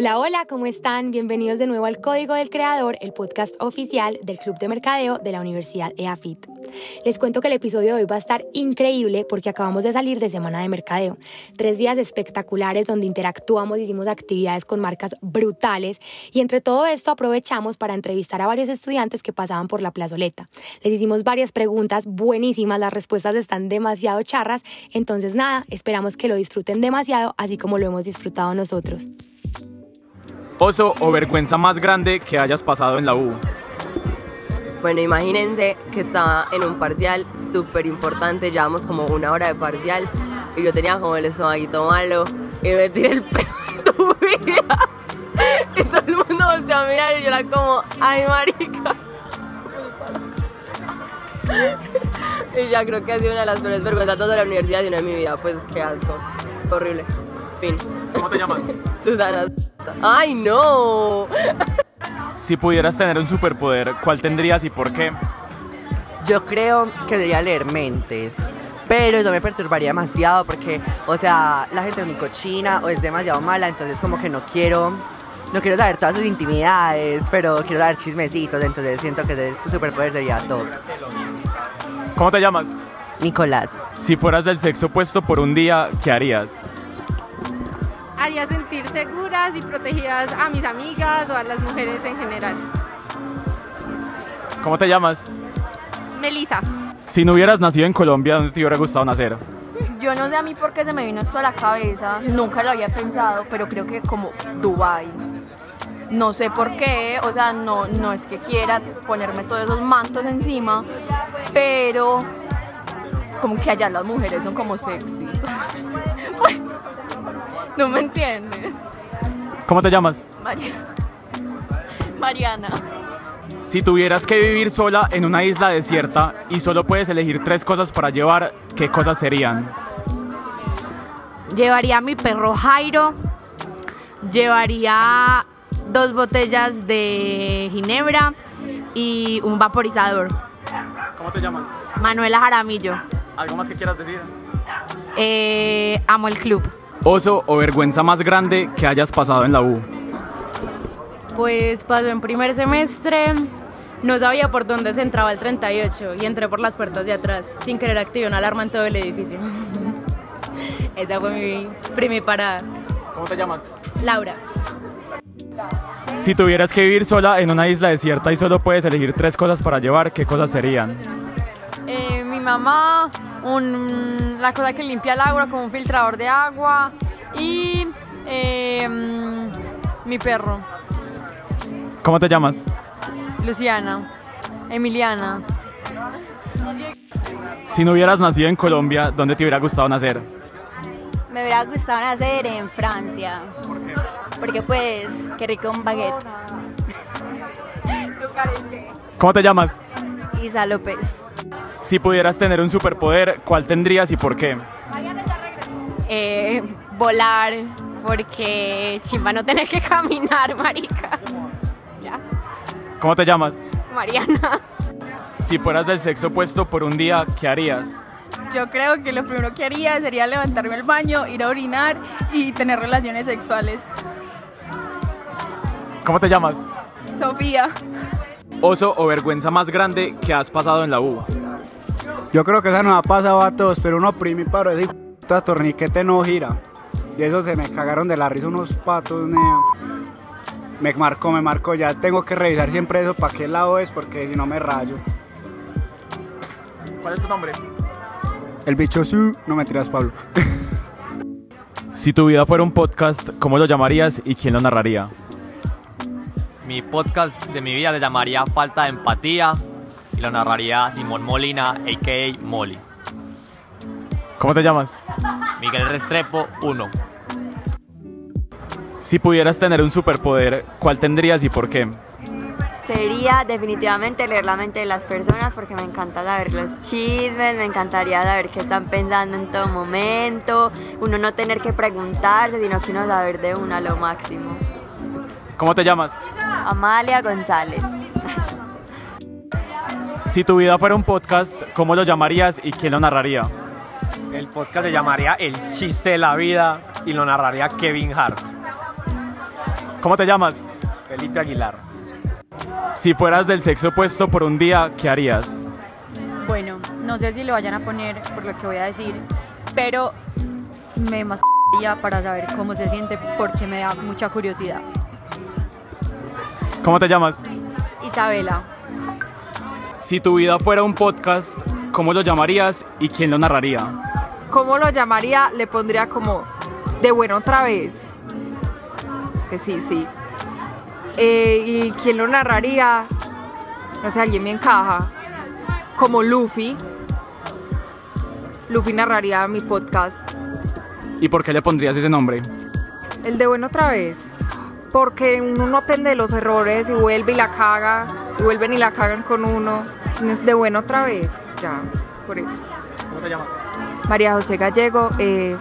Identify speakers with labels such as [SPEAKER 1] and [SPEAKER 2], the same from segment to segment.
[SPEAKER 1] Hola, hola, ¿cómo están? Bienvenidos de nuevo al Código del Creador, el podcast oficial del Club de Mercadeo de la Universidad EAFIT. Les cuento que el episodio de hoy va a estar increíble porque acabamos de salir de Semana de Mercadeo. Tres días espectaculares donde interactuamos, hicimos actividades con marcas brutales y entre todo esto aprovechamos para entrevistar a varios estudiantes que pasaban por la plazoleta. Les hicimos varias preguntas buenísimas, las respuestas están demasiado charras, entonces nada, esperamos que lo disfruten demasiado así como lo hemos disfrutado nosotros.
[SPEAKER 2] Oso o vergüenza más grande que hayas pasado en la U.
[SPEAKER 3] Bueno, imagínense que estaba en un parcial súper importante, llevamos como una hora de parcial y yo tenía como el estomaguito malo y me tiré el pedo de tu vida. Y todo el mundo volteó a mirar y yo era como, ay marica. Y ya creo que ha sido una de las peores vergüenzas de la universidad y una de mi vida, pues qué asco. Horrible. Fin.
[SPEAKER 2] ¿Cómo te llamas?
[SPEAKER 3] Susana. ¡Ay, no!
[SPEAKER 2] Si pudieras tener un superpoder, ¿cuál tendrías y por qué?
[SPEAKER 4] Yo creo que debería leer mentes. Pero eso me perturbaría demasiado porque, o sea, la gente es muy cochina o es demasiado mala, entonces como que no quiero, no quiero saber todas sus intimidades, pero quiero dar chismecitos, entonces siento que ese superpoder sería top.
[SPEAKER 2] ¿Cómo te llamas?
[SPEAKER 4] Nicolás.
[SPEAKER 2] Si fueras del sexo opuesto por un día, ¿qué harías?
[SPEAKER 5] Haría sentir seguras y protegidas a mis amigas o a las mujeres en general.
[SPEAKER 2] ¿Cómo te llamas?
[SPEAKER 5] Melissa.
[SPEAKER 2] Si no hubieras nacido en Colombia, ¿dónde te hubiera gustado nacer?
[SPEAKER 6] Yo no sé a mí por qué se me vino esto a la cabeza, nunca lo había pensado, pero creo que como Dubai. No sé por qué, o sea, no, no es que quiera ponerme todos esos mantos encima, pero como que allá las mujeres son como sexys. Pues, no me entiendes.
[SPEAKER 2] ¿Cómo te llamas?
[SPEAKER 6] María. Mariana.
[SPEAKER 2] Si tuvieras que vivir sola en una isla desierta y solo puedes elegir tres cosas para llevar, ¿qué cosas serían?
[SPEAKER 7] Llevaría a mi perro Jairo. Llevaría dos botellas de ginebra y un vaporizador.
[SPEAKER 2] ¿Cómo te llamas?
[SPEAKER 7] Manuela Jaramillo.
[SPEAKER 2] ¿Algo más que quieras decir?
[SPEAKER 7] Eh, amo el club.
[SPEAKER 2] Oso o vergüenza más grande que hayas pasado en la U.
[SPEAKER 6] Pues pasó en primer semestre, no sabía por dónde se entraba el 38 y entré por las puertas de atrás. Sin querer activé una alarma en todo el edificio. Esa fue mi primer parada.
[SPEAKER 2] ¿Cómo te llamas?
[SPEAKER 6] Laura.
[SPEAKER 2] Si tuvieras que vivir sola en una isla desierta y solo puedes elegir tres cosas para llevar, ¿qué cosas serían?
[SPEAKER 5] Eh, mi mamá, un, la cosa que limpia el agua como un filtrador de agua y eh, mi perro,
[SPEAKER 2] ¿Cómo te llamas?
[SPEAKER 5] Luciana, Emiliana.
[SPEAKER 2] Si no hubieras nacido en Colombia, ¿dónde te hubiera gustado nacer?
[SPEAKER 8] Me hubiera gustado nacer en Francia. Porque pues, qué rico un baguette.
[SPEAKER 2] ¿Cómo te llamas?
[SPEAKER 8] Isa López.
[SPEAKER 2] Si pudieras tener un superpoder, ¿cuál tendrías y por qué?
[SPEAKER 7] Eh, volar, porque chimba no tener que caminar, marica. Ya.
[SPEAKER 2] ¿Cómo te llamas?
[SPEAKER 7] Mariana.
[SPEAKER 2] Si fueras del sexo opuesto por un día, ¿qué harías?
[SPEAKER 5] Yo creo que lo primero que haría sería levantarme al baño, ir a orinar y tener relaciones sexuales.
[SPEAKER 2] ¿Cómo te llamas?
[SPEAKER 5] Sofía.
[SPEAKER 2] Oso o vergüenza más grande que has pasado en la U.
[SPEAKER 9] Yo creo que esa nos ha pasado a todos, pero uno primi para ese hijo de torniquete no gira. Y eso se me cagaron de la risa unos patos, nea. Me marcó, me marcó. Ya tengo que revisar siempre eso para qué lado es, porque si no me rayo.
[SPEAKER 2] ¿Cuál es tu nombre?
[SPEAKER 9] El bicho su, no me tiras, Pablo.
[SPEAKER 2] Si tu vida fuera un podcast, ¿cómo lo llamarías y quién lo narraría?
[SPEAKER 10] Mi podcast de mi vida le llamaría Falta de Empatía y lo narraría Simón Molina, a.k.a. Molly.
[SPEAKER 2] ¿Cómo te llamas?
[SPEAKER 10] Miguel Restrepo 1.
[SPEAKER 2] Si pudieras tener un superpoder, ¿cuál tendrías y por qué?
[SPEAKER 11] Sería definitivamente leer la mente de las personas porque me encanta saber los chismes, me encantaría saber qué están pensando en todo momento, uno no tener que preguntarse, sino que uno saber de una lo máximo.
[SPEAKER 2] ¿Cómo te llamas?
[SPEAKER 11] Amalia González.
[SPEAKER 2] Si tu vida fuera un podcast, ¿cómo lo llamarías y quién lo narraría?
[SPEAKER 12] El podcast se llamaría El chiste de la vida y lo narraría Kevin Hart.
[SPEAKER 2] ¿Cómo te llamas?
[SPEAKER 9] Felipe Aguilar.
[SPEAKER 2] Si fueras del sexo opuesto por un día, ¿qué harías?
[SPEAKER 12] Bueno, no sé si lo vayan a poner por lo que voy a decir, pero me mascaría para saber cómo se siente porque me da mucha curiosidad.
[SPEAKER 2] ¿Cómo te llamas?
[SPEAKER 12] Isabela,
[SPEAKER 2] Si tu vida fuera un podcast, ¿cómo lo llamarías y quién lo narraría?
[SPEAKER 6] ¿Cómo lo llamaría? Le pondría como de bueno otra vez. Que sí, sí. Eh, ¿Y quién lo narraría? No sé, alguien me encaja. Como Luffy. Luffy narraría mi podcast.
[SPEAKER 2] ¿Y por qué le pondrías ese nombre?
[SPEAKER 6] El de bueno otra vez. Porque uno no aprende de los errores y vuelve y la caga. Y vuelven y la cagan con uno. No es de bueno otra vez. Ya, por eso.
[SPEAKER 2] ¿Cómo te llamas?
[SPEAKER 6] María José Gallego. eh,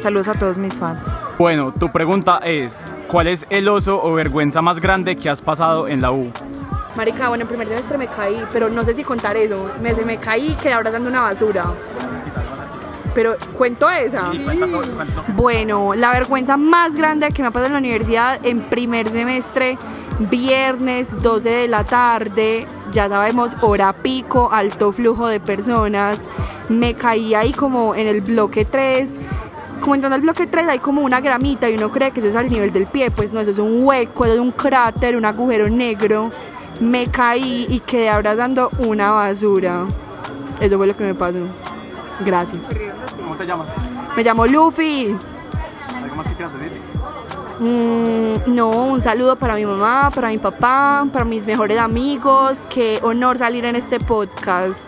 [SPEAKER 6] saludos a todos mis fans.
[SPEAKER 2] Bueno, tu pregunta es, ¿cuál es el oso o vergüenza más grande que has pasado en la U?
[SPEAKER 6] Marica, bueno, en primer semestre me caí, pero no sé si contar eso. Me, me caí y quedé abrazando una basura. Pero cuento esa. Bueno, la vergüenza más grande que me ha pasado en la universidad en primer semestre, viernes 12 de la tarde, ya sabemos, hora pico, alto flujo de personas. Me caí ahí como en el bloque 3. Como entrando al bloque 3 hay como una gramita y uno cree que eso es al nivel del pie, pues no, eso es un hueco, eso es un cráter, un agujero negro. Me caí y quedé abrazando una basura. Eso fue lo que me pasó. Gracias.
[SPEAKER 2] ¿Cómo te llamas?
[SPEAKER 6] Me llamo Luffy.
[SPEAKER 2] ¿Algo más que quieras decir?
[SPEAKER 6] Mm, no, un saludo para mi mamá, para mi papá, para mis mejores amigos. Qué honor salir en este podcast.